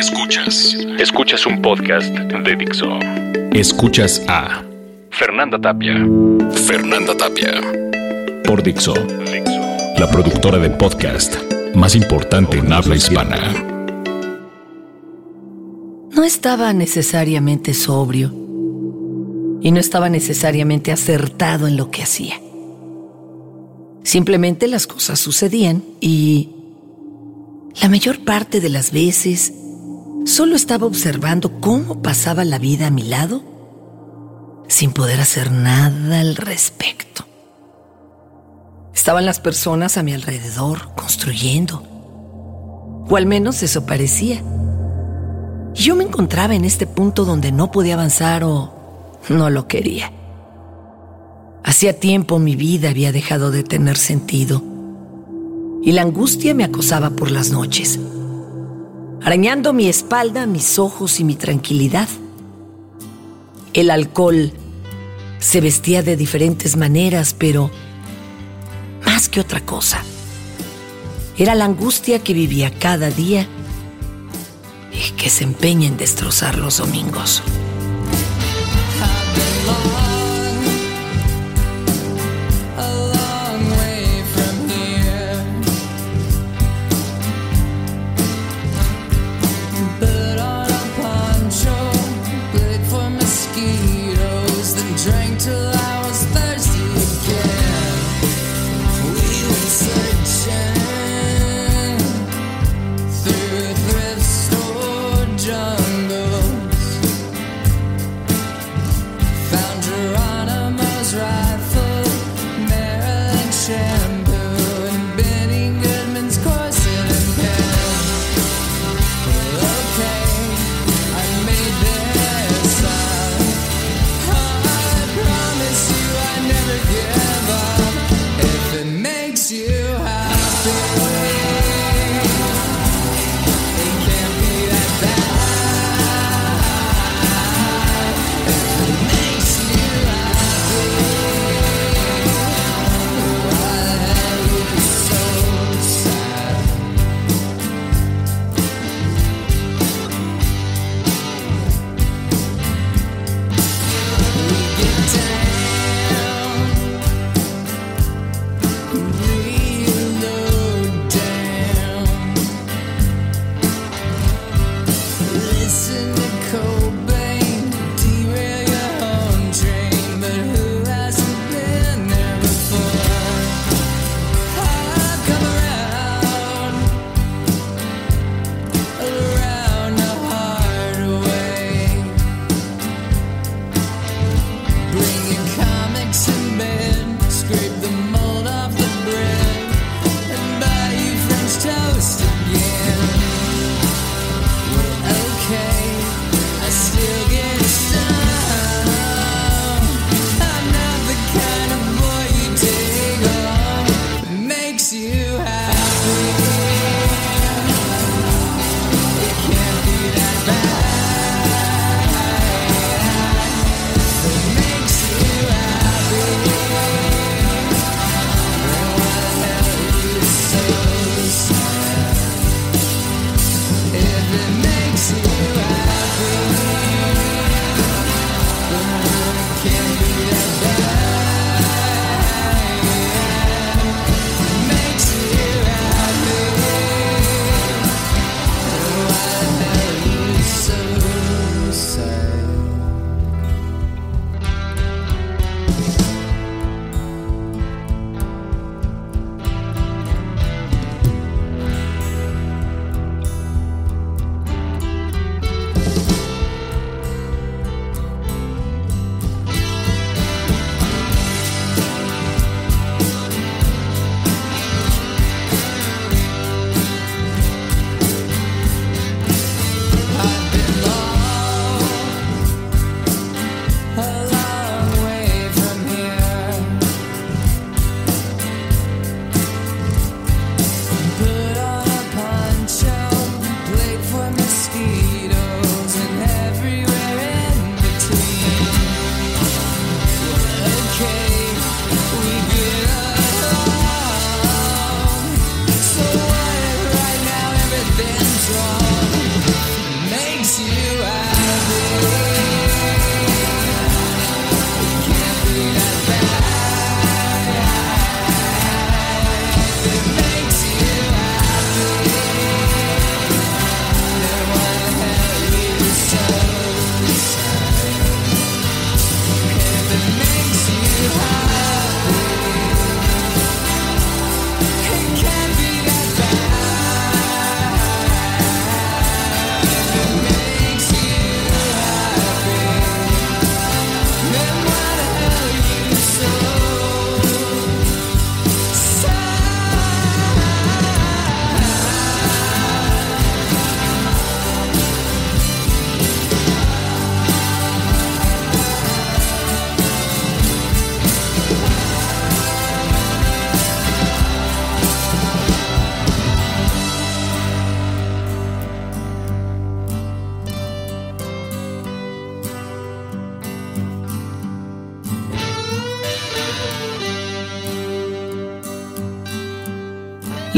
Escuchas. Escuchas un podcast de Dixo. Escuchas a Fernanda Tapia. Fernanda Tapia. Por Dixo. La productora de podcast más importante en habla hispana. No estaba necesariamente sobrio y no estaba necesariamente acertado en lo que hacía. Simplemente las cosas sucedían y la mayor parte de las veces solo estaba observando cómo pasaba la vida a mi lado sin poder hacer nada al respecto. Estaban las personas a mi alrededor construyendo, o al menos eso parecía. Y yo me encontraba en este punto donde no podía avanzar o no lo quería. Hacía tiempo mi vida había dejado de tener sentido y la angustia me acosaba por las noches, arañando mi espalda, mis ojos y mi tranquilidad. El alcohol se vestía de diferentes maneras, pero más que otra cosa, era la angustia que vivía cada día y que se empeña en destrozar los domingos.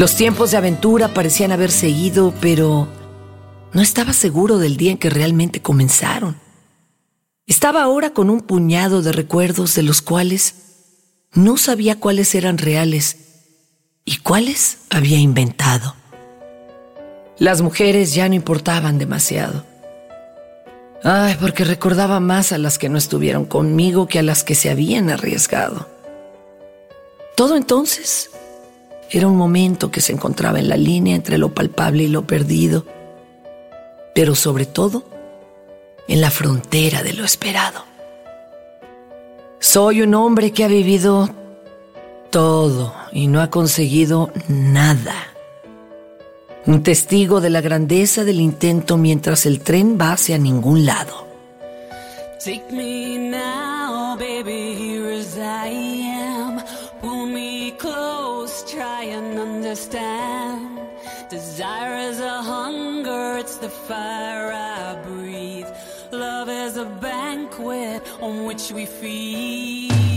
Los tiempos de aventura parecían haber seguido, pero no estaba seguro del día en que realmente comenzaron. Estaba ahora con un puñado de recuerdos de los cuales no sabía cuáles eran reales y cuáles había inventado. Las mujeres ya no importaban demasiado. Ay, porque recordaba más a las que no estuvieron conmigo que a las que se habían arriesgado. Todo entonces era un momento que se encontraba en la línea entre lo palpable y lo perdido, pero sobre todo en la frontera de lo esperado. Soy un hombre que ha vivido todo y no ha conseguido nada. Un testigo de la grandeza del intento mientras el tren va hacia ningún lado. Take me now, baby, here understand. Desire is a hunger, it's the fire I breathe. Love is a banquet on which we feed.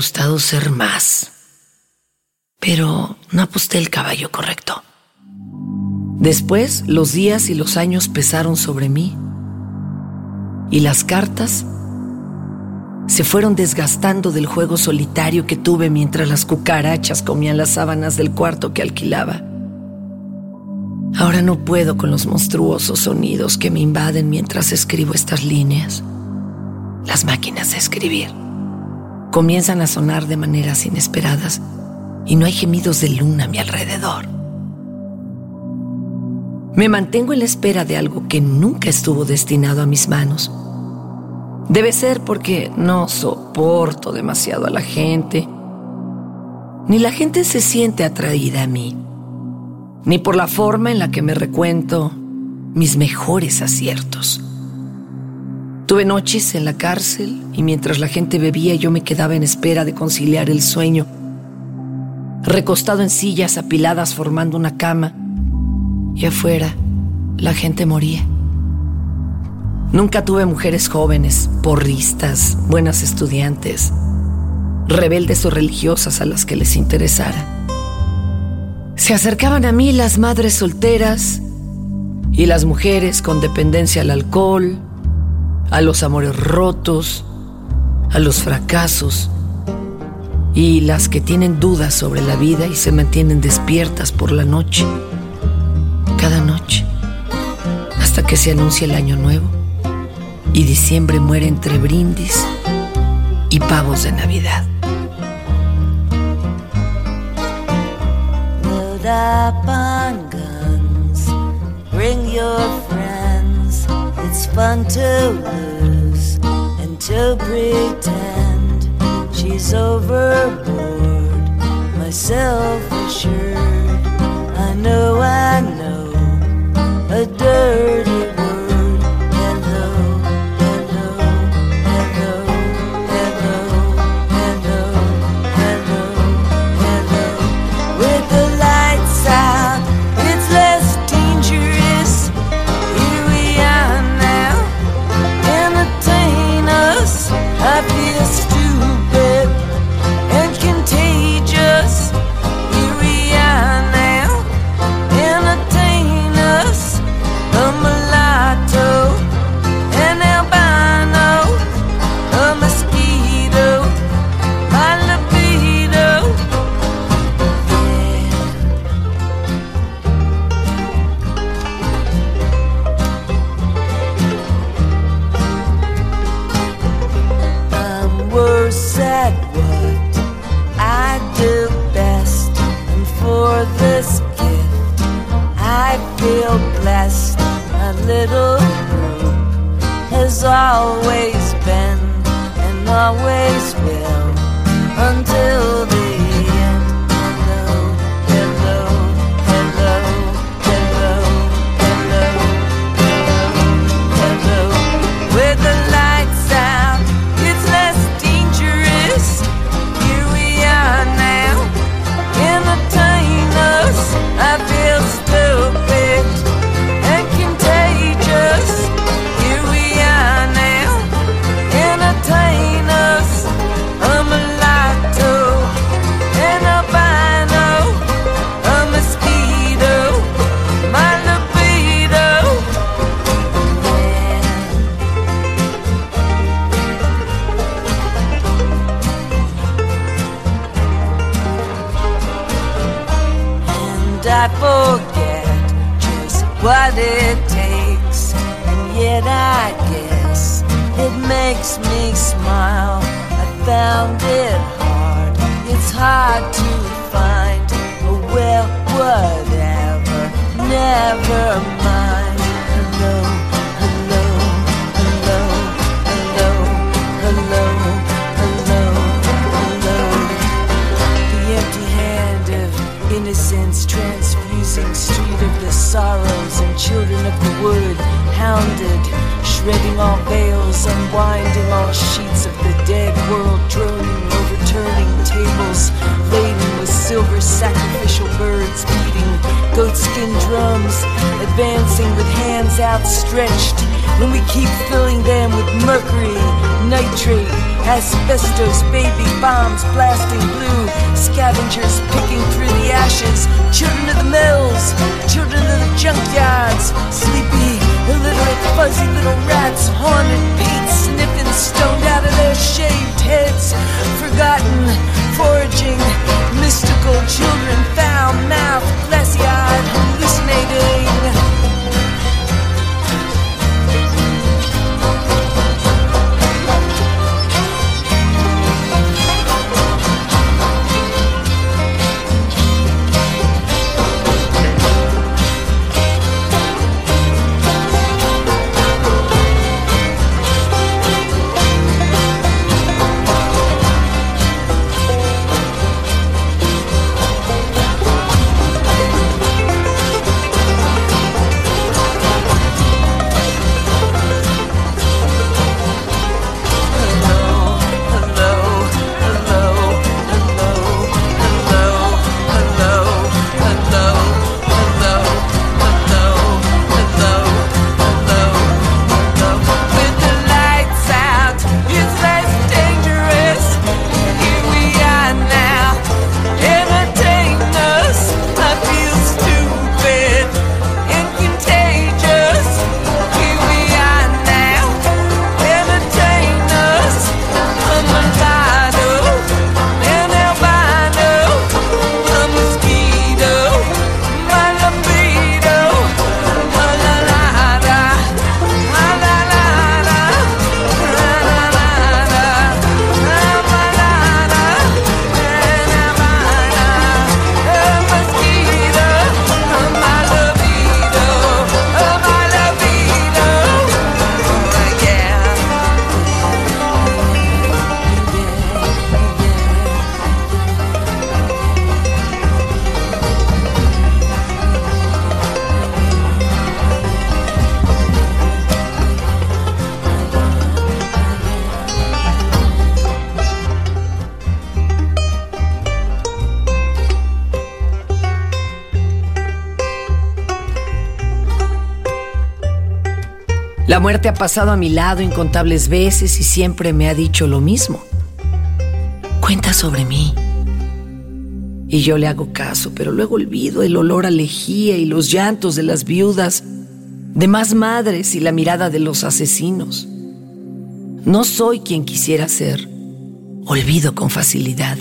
Gustado ser más, pero no aposté el caballo correcto. Después, los días y los años pesaron sobre mí y las cartas se fueron desgastando del juego solitario que tuve mientras las cucarachas comían las sábanas del cuarto que alquilaba. Ahora no puedo con los monstruosos sonidos que me invaden mientras escribo estas líneas. Las máquinas de escribir comienzan a sonar de maneras inesperadas y no hay gemidos de luna a mi alrededor. Me mantengo en la espera de algo que nunca estuvo destinado a mis manos Debe ser porque no soporto demasiado a la gente, ni la gente se siente atraída a mí, ni por la forma en la que me recuento mis mejores aciertos. Tuve noches en la cárcel y mientras la gente bebía yo me quedaba en espera de conciliar el sueño, recostado en sillas apiladas formando una cama, y afuera la gente moría. Nunca tuve mujeres jóvenes, porristas, buenas estudiantes, rebeldes o religiosas a las que les interesara. Se acercaban a mí las madres solteras y las mujeres con dependencia al alcohol, a los amores rotos, a los fracasos y las que tienen dudas sobre la vida y se mantienen despiertas por la noche, cada noche, hasta que se anuncia el año nuevo y diciembre muere entre brindis y pavos de Navidad. Load up on guns, bring your fun to lose and to pretend she's overboard. Myself assured, I know, I know, stood, hounded, shredding our veils, unwinding our sheets of the dead world, droning, overturning tables silver sacrificial birds beating, goatskin drums advancing with hands outstretched. When we keep filling them with mercury, nitrate, asbestos, baby bombs blasting blue, scavengers picking through the ashes, children of the mills, children of the junkyards, sleepy, illiterate, fuzzy little rats, haunted paint sniffing, stoned out of their shaved heads, forgotten foraging, mystical children, foul mouth, glassy eyed, hallucinating. La muerte ha pasado a mi lado incontables veces y siempre me ha dicho lo mismo. Cuenta sobre mí. Y yo le hago caso, pero luego olvido el olor a lejía y los llantos de las viudas, de más madres y la mirada de los asesinos. No soy quien quisiera ser. Olvido con facilidad.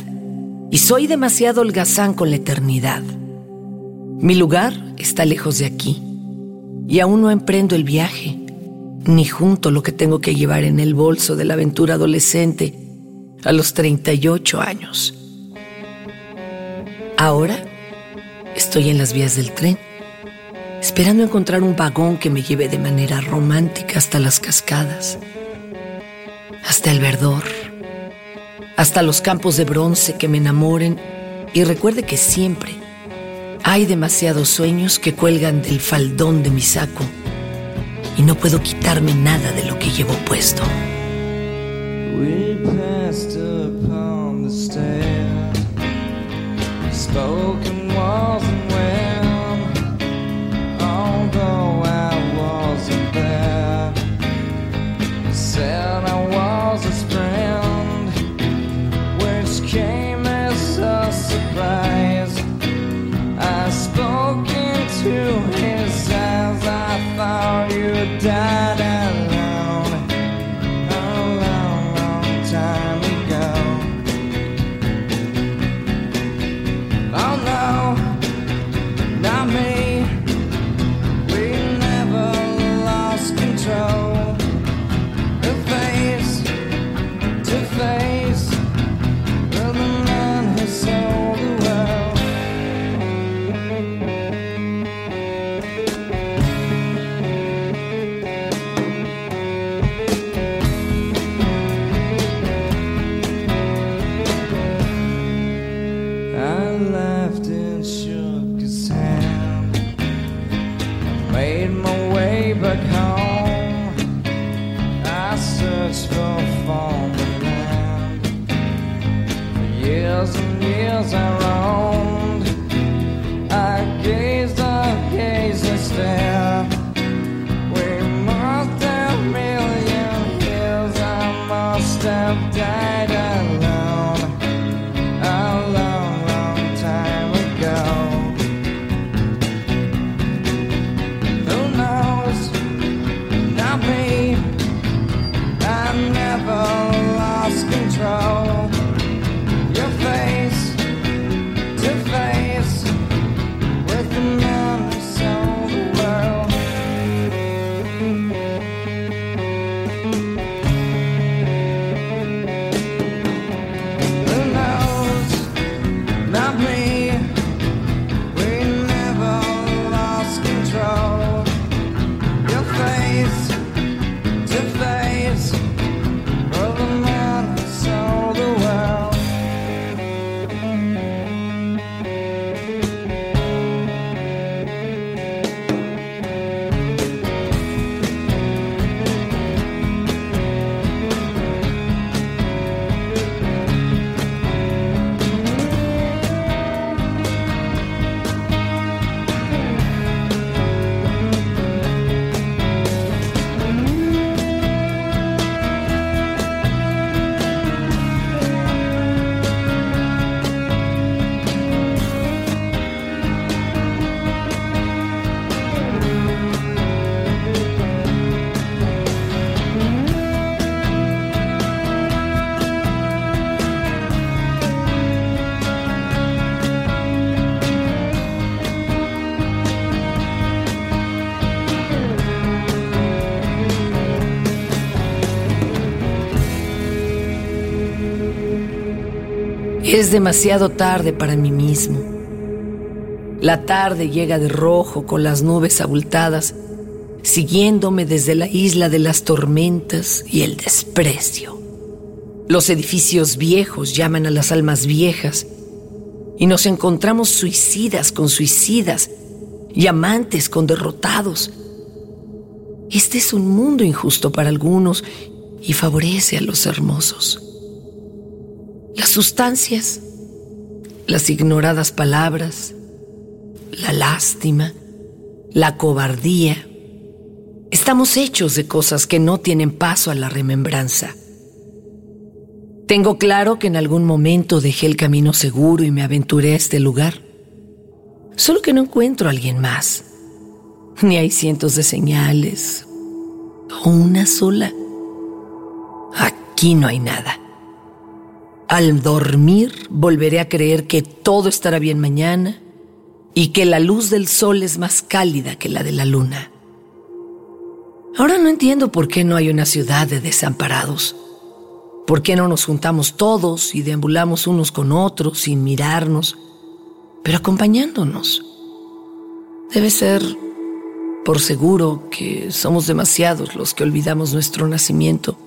Y soy demasiado holgazán con la eternidad. Mi lugar está lejos de aquí. Y aún no emprendo el viaje ni junto lo que tengo que llevar en el bolso de la aventura adolescente a los 38 años. Ahora estoy en las vías del tren, esperando encontrar un vagón que me lleve de manera romántica hasta las cascadas, hasta el verdor, hasta los campos de bronce que me enamoren y recuerde que siempre hay demasiados sueños que cuelgan del faldón de mi saco y no puedo quitarme nada de lo que llevo puesto. Spoken walls die. Es demasiado tarde para mí mismo. La tarde llega de rojo con las nubes abultadas, siguiéndome desde la isla de las tormentas y el desprecio. Los edificios viejos llaman a las almas viejas y nos encontramos suicidas con suicidas y amantes con derrotados. Este es un mundo injusto para algunos y favorece a los hermosos. Las sustancias, las ignoradas palabras, la lástima, la cobardía. Estamos hechos de cosas que no tienen paso a la remembranza. Tengo claro que en algún momento dejé el camino seguro y me aventuré a este lugar. Solo que no encuentro a alguien más. Ni hay cientos de señales. O una sola. Aquí no hay nada. Al dormir volveré a creer que todo estará bien mañana y que la luz del sol es más cálida que la de la luna. Ahora no entiendo por qué no hay una ciudad de desamparados. ¿Por qué no nos juntamos todos y deambulamos unos con otros sin mirarnos, pero acompañándonos? Debe ser por seguro que somos demasiados los que olvidamos nuestro nacimiento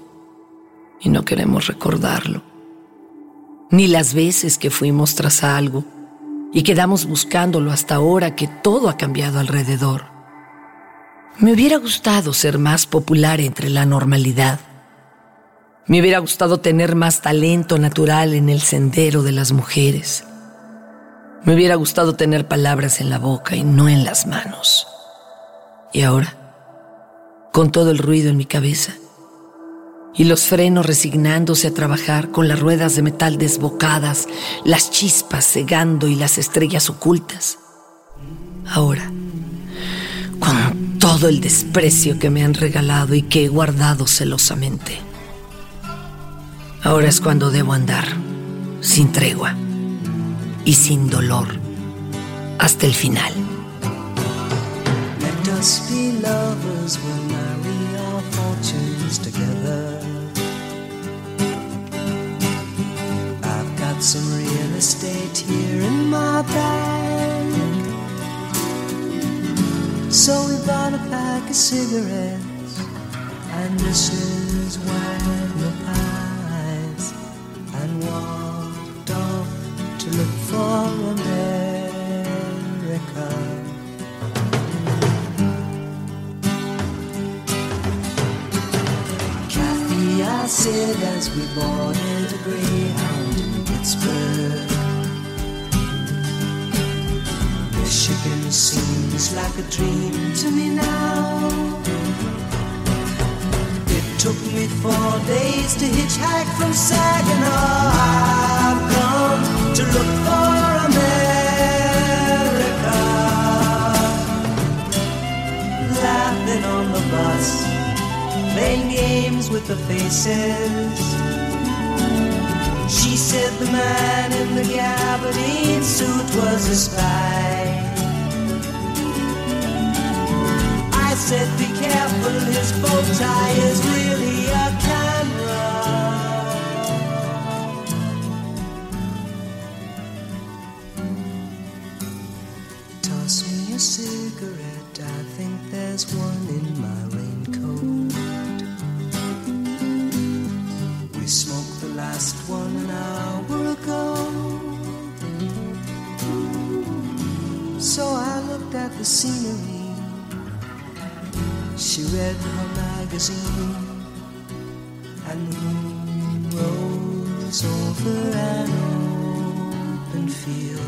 y no queremos recordarlo ni las veces que fuimos tras algo y quedamos buscándolo hasta ahora que todo ha cambiado alrededor. Me hubiera gustado ser más popular entre la normalidad. Me hubiera gustado tener más talento natural en el sendero de las mujeres. Me hubiera gustado tener palabras en la boca y no en las manos. Y ahora, con todo el ruido en mi cabeza, y los frenos resignándose a trabajar con las ruedas de metal desbocadas, las chispas cegando y las estrellas ocultas. Ahora, con todo el desprecio que me han regalado y que he guardado celosamente. Ahora es cuando debo andar, sin tregua y sin dolor, hasta el final. together. Some real estate here in my bag. So we bought a pack of cigarettes and Mrs. Wagner pies and walked off to look for America. I said as we boarded a Greyhound in Pittsburgh. Michigan seems like a dream to me now. It took me four days to hitchhike from Saginaw. I've come to look for America. Laughing on the bus playing games with the faces. She said the man in the gabardine suit was a spy. I said, be careful, his bow tie is really a camera. Toss me a cigarette, I think there's one in my raincoat. We smoke the last one the scenery. She read her magazine, and the moon rose over an open field.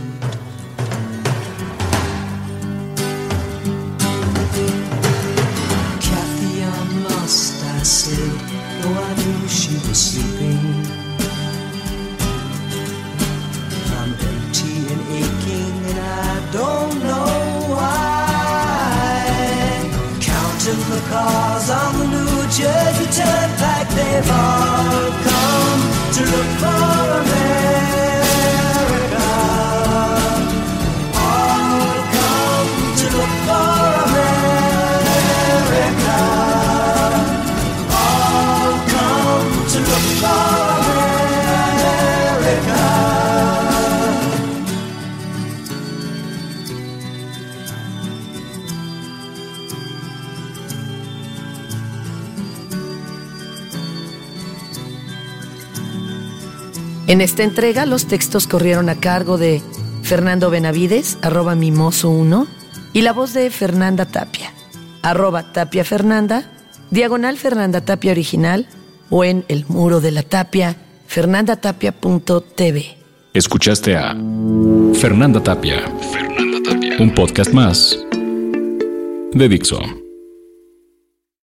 En esta entrega los textos corrieron a cargo de Fernando Benavides, arroba mimoso1, y la voz de Fernanda Tapia, arroba Tapia Fernanda, diagonal Fernanda Tapia original, o en el muro de la tapia, fernandatapia.tv. Escuchaste a Fernanda Tapia. Fernanda Tapia. Un podcast más de Dixon.